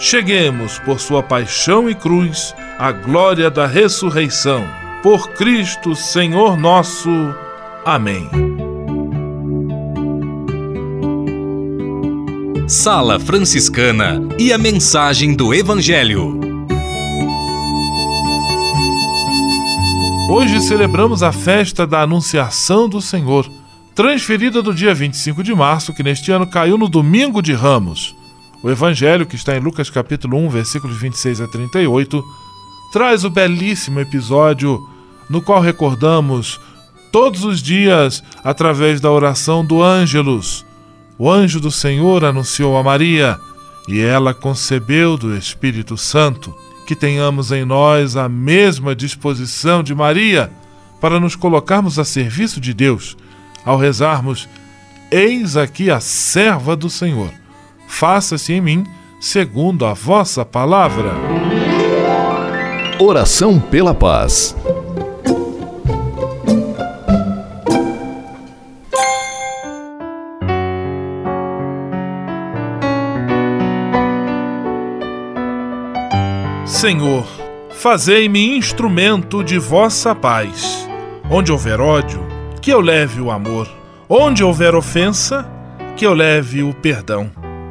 cheguemos, por sua paixão e cruz, à glória da ressurreição. Por Cristo, Senhor nosso. Amém. Sala Franciscana e a mensagem do Evangelho. Hoje celebramos a festa da Anunciação do Senhor, transferida do dia 25 de março, que neste ano caiu no domingo de Ramos. O evangelho, que está em Lucas capítulo 1, versículos 26 a 38, traz o belíssimo episódio no qual recordamos todos os dias através da oração do Ângelus. O anjo do Senhor anunciou a Maria e ela concebeu do Espírito Santo que tenhamos em nós a mesma disposição de Maria para nos colocarmos a serviço de Deus ao rezarmos: Eis aqui a serva do Senhor, faça-se em mim segundo a vossa palavra. Oração pela paz. Senhor, fazei-me instrumento de vossa paz. Onde houver ódio, que eu leve o amor. Onde houver ofensa, que eu leve o perdão.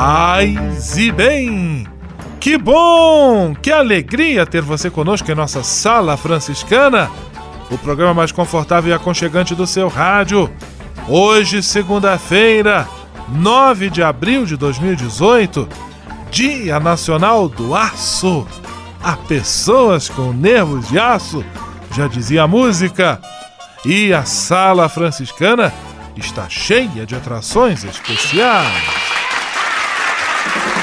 Paz e bem! Que bom! Que alegria ter você conosco em nossa Sala Franciscana, o programa mais confortável e aconchegante do seu rádio. Hoje, segunda-feira, 9 de abril de 2018, Dia Nacional do Aço. Há pessoas com nervos de aço, já dizia a música. E a sala franciscana está cheia de atrações especiais.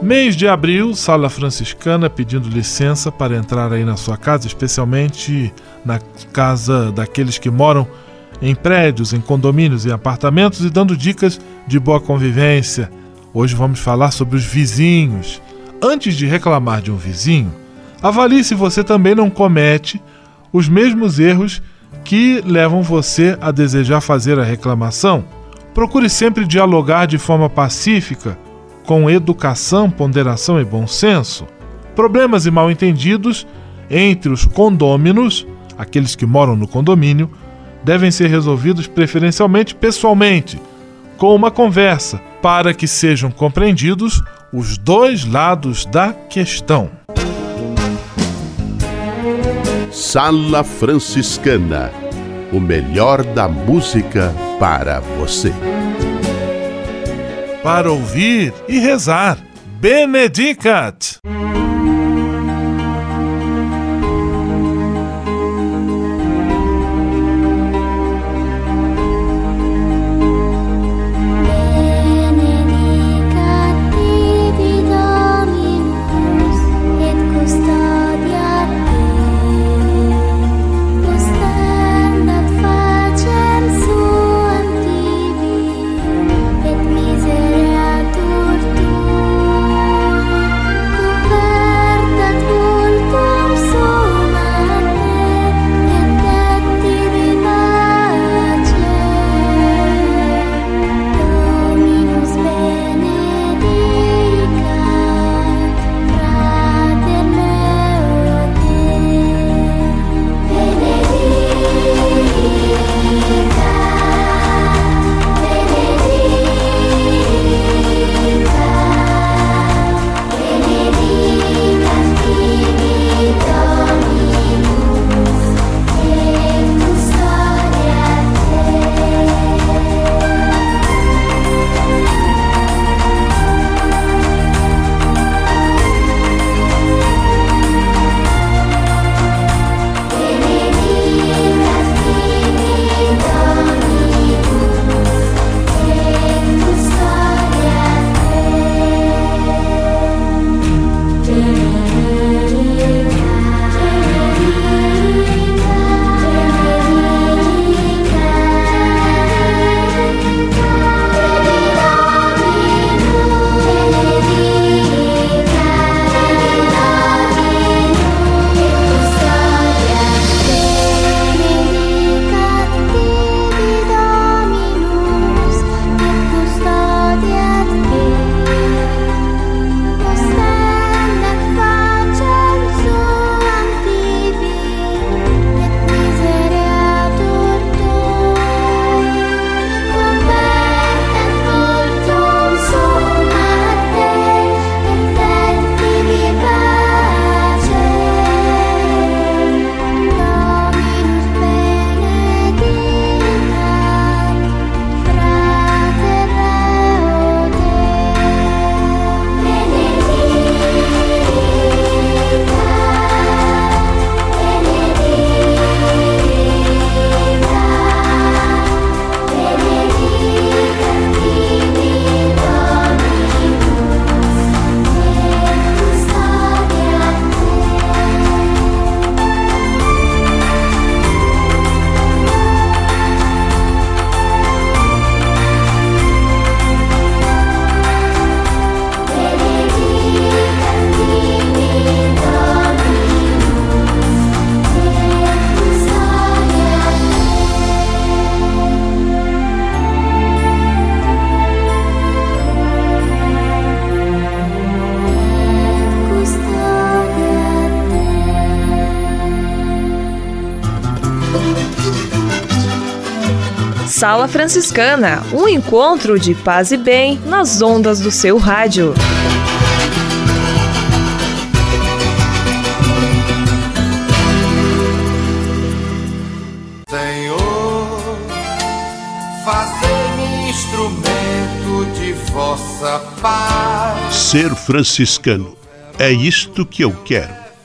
Mês de abril, Sala Franciscana pedindo licença para entrar aí na sua casa, especialmente na casa daqueles que moram em prédios, em condomínios e apartamentos e dando dicas de boa convivência. Hoje vamos falar sobre os vizinhos. Antes de reclamar de um vizinho, avalie se você também não comete os mesmos erros que levam você a desejar fazer a reclamação. Procure sempre dialogar de forma pacífica com educação, ponderação e bom senso. Problemas e mal-entendidos entre os condôminos, aqueles que moram no condomínio, devem ser resolvidos preferencialmente pessoalmente, com uma conversa, para que sejam compreendidos os dois lados da questão. Sala Franciscana o melhor da música para você para ouvir e rezar. Benedicat! Sala Franciscana, um encontro de paz e bem nas ondas do seu rádio. Senhor, fazer-me instrumento de vossa paz. Ser franciscano é isto que eu quero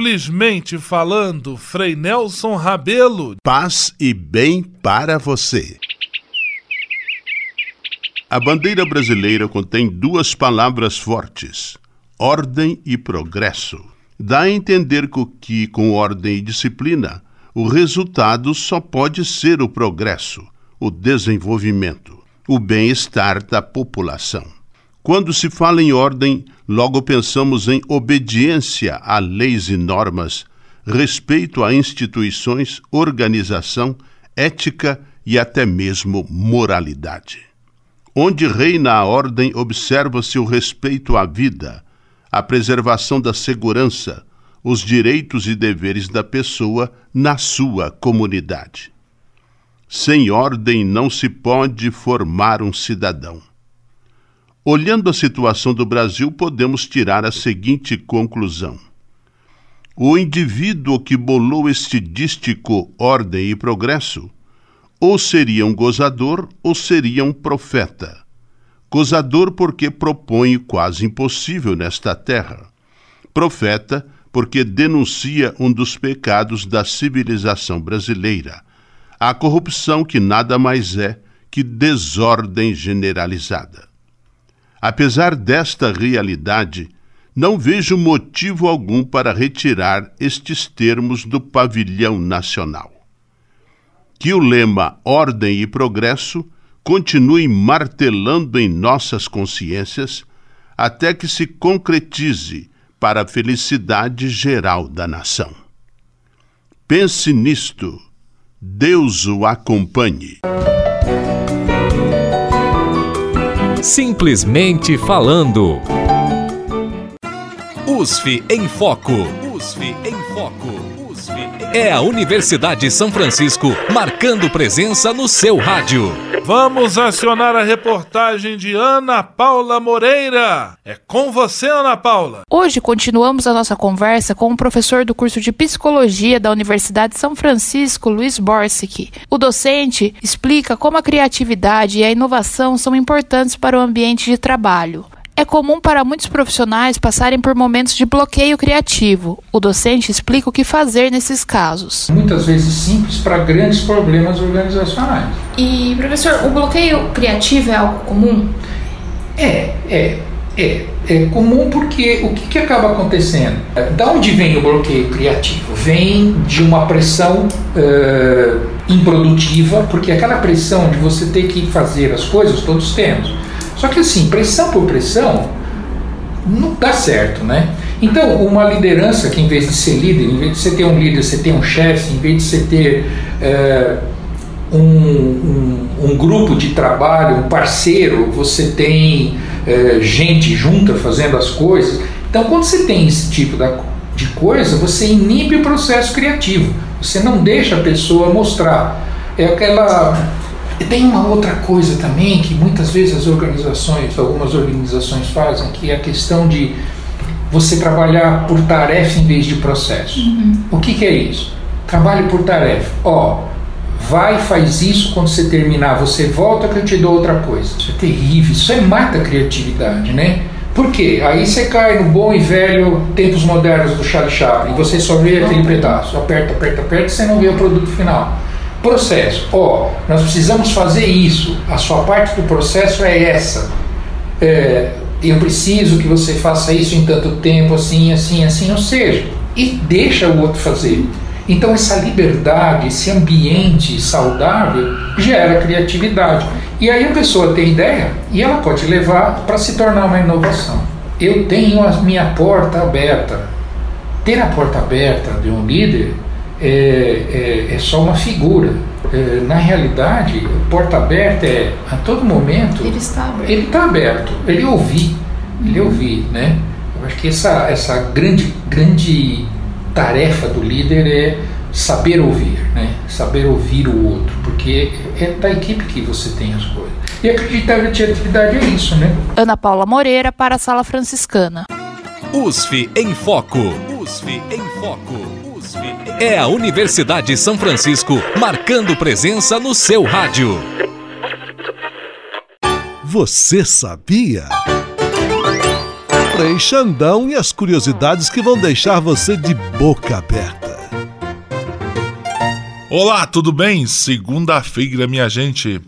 Simplesmente falando, Frei Nelson Rabelo. Paz e bem para você. A bandeira brasileira contém duas palavras fortes: ordem e progresso. Dá a entender que, com ordem e disciplina, o resultado só pode ser o progresso, o desenvolvimento, o bem-estar da população. Quando se fala em ordem, logo pensamos em obediência a leis e normas, respeito a instituições, organização, ética e até mesmo moralidade. Onde reina a ordem, observa-se o respeito à vida, a preservação da segurança, os direitos e deveres da pessoa na sua comunidade. Sem ordem não se pode formar um cidadão. Olhando a situação do Brasil, podemos tirar a seguinte conclusão: o indivíduo que bolou este dístico ordem e progresso, ou seria um gozador ou seria um profeta. Gozador porque propõe quase impossível nesta terra. Profeta porque denuncia um dos pecados da civilização brasileira, a corrupção que nada mais é que desordem generalizada. Apesar desta realidade, não vejo motivo algum para retirar estes termos do pavilhão nacional. Que o lema Ordem e Progresso continue martelando em nossas consciências até que se concretize para a felicidade geral da nação. Pense nisto. Deus o acompanhe. Simplesmente falando. USF em Foco. USF em Foco. É a Universidade de São Francisco marcando presença no seu rádio. Vamos acionar a reportagem de Ana Paula Moreira. É com você, Ana Paula. Hoje continuamos a nossa conversa com o professor do curso de Psicologia da Universidade de São Francisco, Luiz Borsic. O docente explica como a criatividade e a inovação são importantes para o ambiente de trabalho. É comum para muitos profissionais passarem por momentos de bloqueio criativo. O docente explica o que fazer nesses casos. Muitas vezes simples para grandes problemas organizacionais. E, professor, o bloqueio criativo é algo comum? É, é, é. É comum porque o que, que acaba acontecendo? Da onde vem o bloqueio criativo? Vem de uma pressão uh, improdutiva, porque aquela pressão de você ter que fazer as coisas, todos temos só que assim, pressão por pressão não dá certo, né? Então, uma liderança que em vez de ser líder, em vez de você ter um líder, você tem um chefe, em vez de você ter é, um, um, um, grupo de trabalho, um parceiro, você tem é, gente junta fazendo as coisas. Então, quando você tem esse tipo de coisa, você inibe o processo criativo. Você não deixa a pessoa mostrar. É aquela e tem uma outra coisa também que muitas vezes as organizações, algumas organizações fazem, que é a questão de você trabalhar por tarefa em vez de processo. Uhum. O que, que, é isso? Trabalhe por tarefa. Ó, vai faz isso, quando você terminar, você volta que eu te dou outra coisa. Isso é terrível, isso é mata a criatividade, né? Por quê? Aí você cai no bom e velho tempos modernos do Charlie Chaplin, você só vê aquele pedaço, aperta, aperta, aperta, e você não vê o produto final. Processo. Ó, oh, nós precisamos fazer isso. A sua parte do processo é essa. É, eu preciso que você faça isso em tanto tempo, assim, assim, assim, ou seja, e deixa o outro fazer. Então, essa liberdade, esse ambiente saudável gera criatividade. E aí a pessoa tem ideia e ela pode levar para se tornar uma inovação. Eu tenho a minha porta aberta. Ter a porta aberta de um líder é, é, é só uma figura. É, na realidade, porta aberta é a todo momento. Ele está aberto. Ele está aberto. Ele ouvir, ele ouvir, né? Eu acho que essa essa grande grande tarefa do líder é saber ouvir, né? Saber ouvir o outro, porque é da equipe que você tem as coisas. E acreditar que a criatividade é isso, né? Ana Paula Moreira para a Sala Franciscana. USF em Foco. USF em Foco. É a Universidade de São Francisco marcando presença no seu rádio. Você sabia? Frei Xandão e as curiosidades que vão deixar você de boca aberta. Olá, tudo bem? Segunda-feira, minha gente.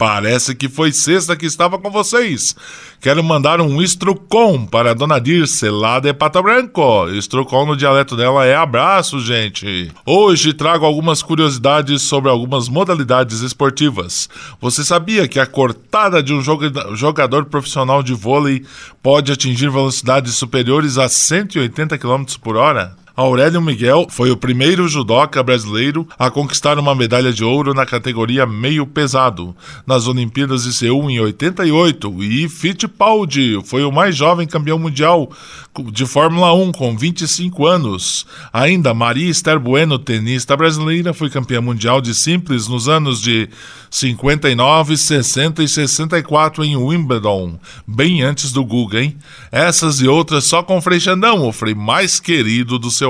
Parece que foi sexta que estava com vocês. Quero mandar um estrucom para a dona Dirce, lá de Pato Branco. Estrucom no dialeto dela é abraço, gente. Hoje trago algumas curiosidades sobre algumas modalidades esportivas. Você sabia que a cortada de um jogador profissional de vôlei pode atingir velocidades superiores a 180 km por hora? Aurélio Miguel foi o primeiro judoca brasileiro a conquistar uma medalha de ouro na categoria meio pesado nas Olimpíadas de Seul em 88 e Fittipaldi foi o mais jovem campeão mundial de Fórmula 1 com 25 anos. Ainda Maria Esther Bueno, tenista brasileira, foi campeã mundial de simples nos anos de 59, 60 e 64 em Wimbledon, bem antes do Guga, hein? Essas e outras só com o Frei o Frei mais querido do seu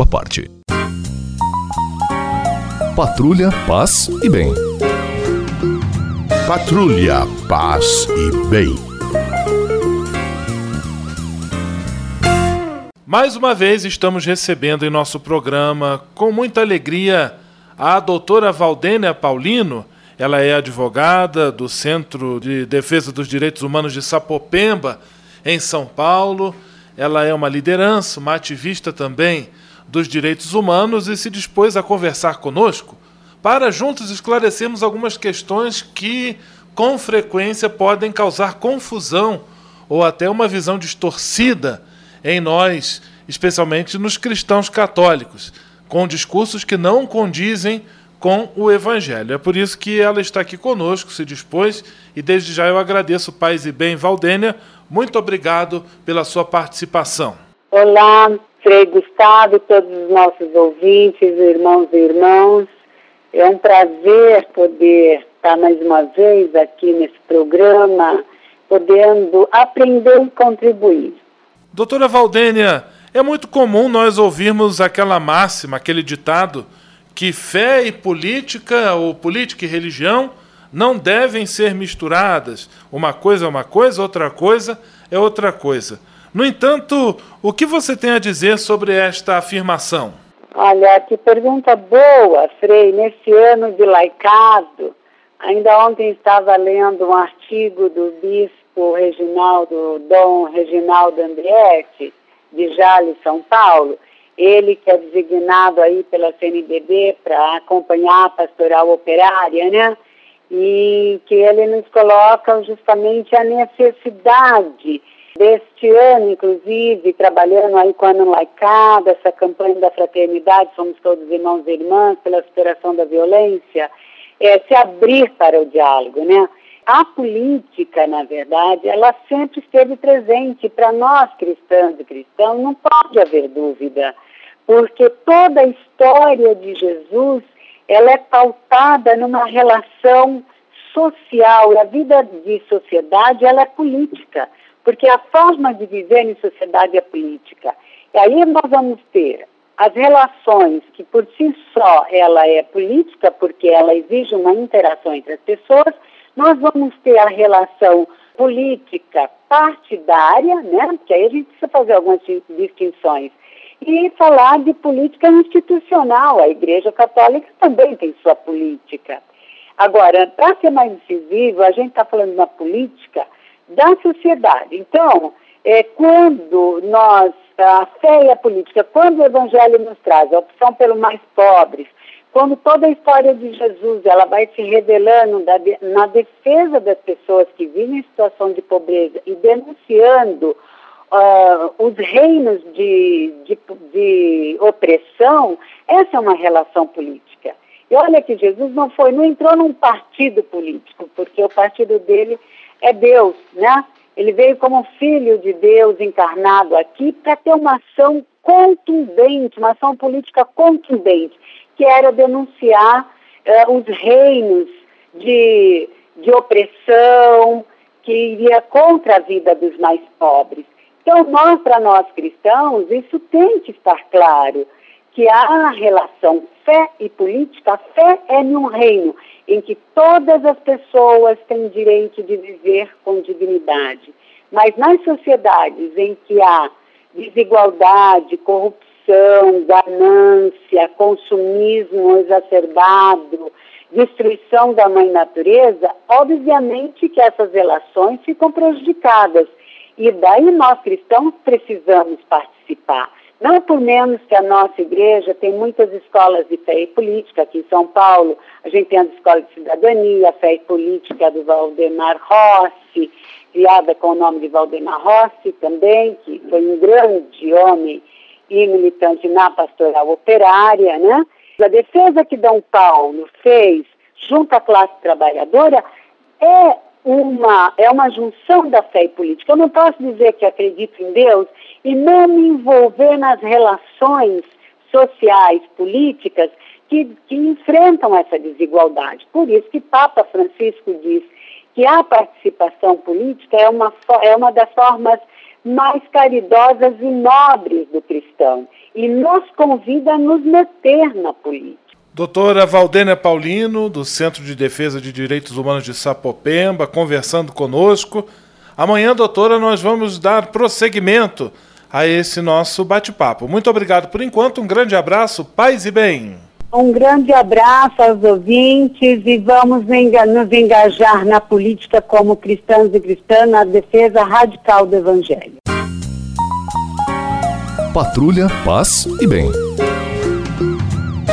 sua parte. Patrulha, paz e bem. Patrulha, paz e bem. Mais uma vez estamos recebendo em nosso programa, com muita alegria, a doutora Valdênia Paulino. Ela é advogada do Centro de Defesa dos Direitos Humanos de Sapopemba, em São Paulo. Ela é uma liderança, uma ativista também dos Direitos Humanos e se dispôs a conversar conosco para juntos esclarecermos algumas questões que, com frequência, podem causar confusão ou até uma visão distorcida em nós, especialmente nos cristãos católicos, com discursos que não condizem com o Evangelho. É por isso que ela está aqui conosco, se dispôs, e desde já eu agradeço, Paz e Bem Valdênia. Muito obrigado pela sua participação. Olá, Frei Gustavo, todos os nossos ouvintes, irmãos e irmãs. É um prazer poder estar mais uma vez aqui nesse programa, podendo aprender e contribuir. Doutora Valdênia, é muito comum nós ouvirmos aquela máxima, aquele ditado, que fé e política, ou política e religião, não devem ser misturadas. Uma coisa é uma coisa, outra coisa é outra coisa. No entanto, o que você tem a dizer sobre esta afirmação? Olha, que pergunta boa, Frei. Nesse ano de laicado, ainda ontem estava lendo um artigo do bispo Reginaldo, Dom Reginaldo Andrietti, de Jales, São Paulo. Ele que é designado aí pela CNBB para acompanhar a pastoral operária, né? E que ele nos coloca justamente a necessidade deste ano, inclusive, trabalhando aí com a Ano Laicado, essa campanha da fraternidade, somos todos irmãos e irmãs, pela superação da violência, é se abrir para o diálogo, né? A política, na verdade, ela sempre esteve presente. Para nós cristãos e cristãos, não pode haver dúvida, porque toda a história de Jesus, ela é pautada numa relação social, a vida de sociedade, ela é política porque a forma de viver em sociedade é política. E aí nós vamos ter as relações que por si só ela é política, porque ela exige uma interação entre as pessoas, nós vamos ter a relação política partidária, né? Porque aí a gente precisa fazer algumas distinções. E falar de política institucional. A Igreja Católica também tem sua política. Agora, para ser mais incisivo, a gente está falando de uma política da sociedade. Então, é, quando nós, a fé e a política, quando o Evangelho nos traz a opção pelo mais pobres, quando toda a história de Jesus ela vai se revelando da, na defesa das pessoas que vivem em situação de pobreza e denunciando uh, os reinos de, de, de opressão, essa é uma relação política. E olha que Jesus não foi, não entrou num partido político, porque o partido dele é Deus, né? Ele veio como filho de Deus encarnado aqui para ter uma ação contundente, uma ação política contundente, que era denunciar uh, os reinos de, de opressão, que iria contra a vida dos mais pobres. Então, nós, para nós cristãos, isso tem que estar claro, que há relação fé e política. Fé é num reino em que todas as pessoas têm direito de viver com dignidade. Mas nas sociedades em que há desigualdade, corrupção, ganância, consumismo exacerbado, destruição da mãe natureza, obviamente que essas relações ficam prejudicadas. E daí nós cristãos precisamos participar. Não por menos que a nossa igreja tem muitas escolas de fé e política aqui em São Paulo. A gente tem a escola de cidadania, fé e política do Valdemar Rossi, criada com o nome de Valdemar Rossi também, que foi um grande homem e militante na pastoral operária, né? A defesa que Dom Paulo fez junto à classe trabalhadora é uma, é uma junção da fé e política. Eu não posso dizer que acredito em Deus e não me envolver nas relações sociais, políticas que, que enfrentam essa desigualdade. Por isso que Papa Francisco diz que a participação política é uma, é uma das formas mais caridosas e nobres do cristão e nos convida a nos meter na política. Doutora Valdênia Paulino, do Centro de Defesa de Direitos Humanos de Sapopemba, conversando conosco. Amanhã, doutora, nós vamos dar prosseguimento a esse nosso bate-papo. Muito obrigado por enquanto, um grande abraço, paz e bem. Um grande abraço aos ouvintes e vamos nos engajar na política como cristãos e cristãs na defesa radical do Evangelho. Patrulha, paz e bem.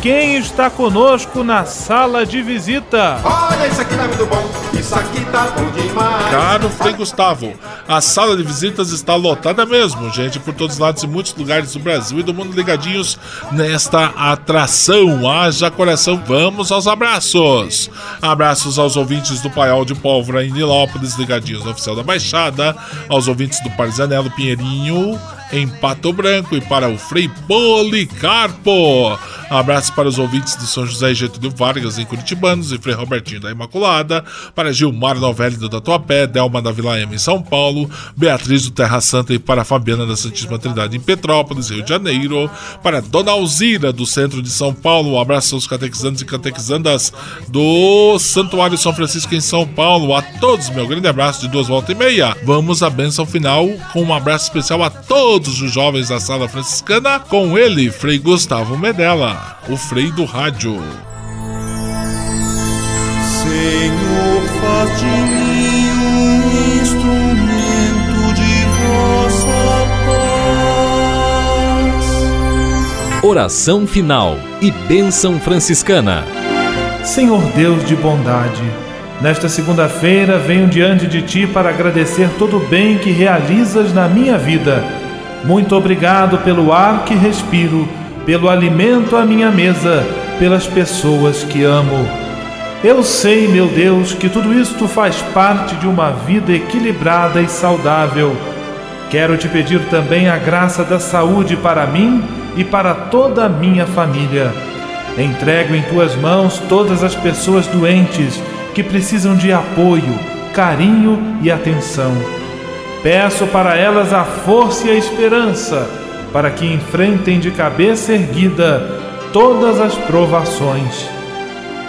quem está conosco na sala de visita? Olha, isso aqui tá muito bom, isso aqui tá bom demais. Caro Frei Gustavo, a sala de visitas está lotada mesmo, gente, por todos os lados e muitos lugares do Brasil e do mundo ligadinhos nesta atração. Haja coração, vamos aos abraços. Abraços aos ouvintes do Paiol de Pólvora em Nilópolis, ligadinhos no oficial da Baixada, aos ouvintes do Parzanelo Pinheirinho em Pato Branco e para o Frei Policarpo. Abraço para os ouvintes de São José e Getúlio Vargas em Curitibanos e Frei Robertinho da Imaculada, para Gilmar Novelli do Tatuapé, Delma da Vila M em São Paulo, Beatriz do Terra Santa e para Fabiana da Santíssima Trindade em Petrópolis, Rio de Janeiro, para Dona Alzira do centro de São Paulo, um abraço aos catequizantes e catequizandas do Santuário São Francisco em São Paulo, a todos, meu grande abraço de duas voltas e meia. Vamos à benção final com um abraço especial a todos os jovens da sala franciscana, com ele, Frei Gustavo Medella o Frei do Rádio. Senhor, faz de mim um instrumento de vossa paz. Oração final e bênção franciscana. Senhor Deus de bondade, nesta segunda-feira venho diante de Ti para agradecer todo o bem que realizas na minha vida. Muito obrigado pelo ar que respiro pelo alimento à minha mesa, pelas pessoas que amo. Eu sei, meu Deus, que tudo isto faz parte de uma vida equilibrada e saudável. Quero te pedir também a graça da saúde para mim e para toda a minha família. Entrego em tuas mãos todas as pessoas doentes que precisam de apoio, carinho e atenção. Peço para elas a força e a esperança para que enfrentem de cabeça erguida todas as provações.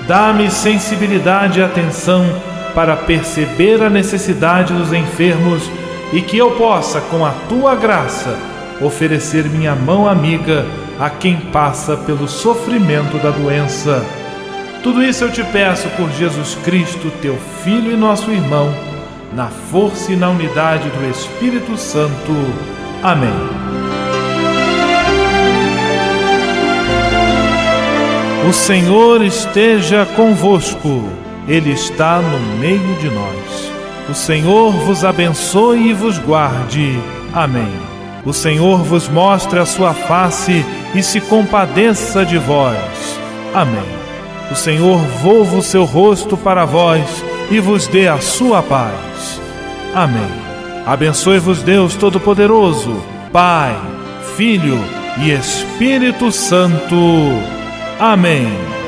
Dá-me sensibilidade e atenção para perceber a necessidade dos enfermos e que eu possa, com a tua graça, oferecer minha mão amiga a quem passa pelo sofrimento da doença. Tudo isso eu te peço por Jesus Cristo, teu Filho e nosso irmão, na força e na unidade do Espírito Santo. Amém. O Senhor esteja convosco, Ele está no meio de nós. O Senhor vos abençoe e vos guarde. Amém. O Senhor vos mostre a sua face e se compadeça de vós. Amém. O Senhor volva o seu rosto para vós e vos dê a sua paz. Amém. Abençoe-vos Deus Todo-Poderoso, Pai, Filho e Espírito Santo. Amém.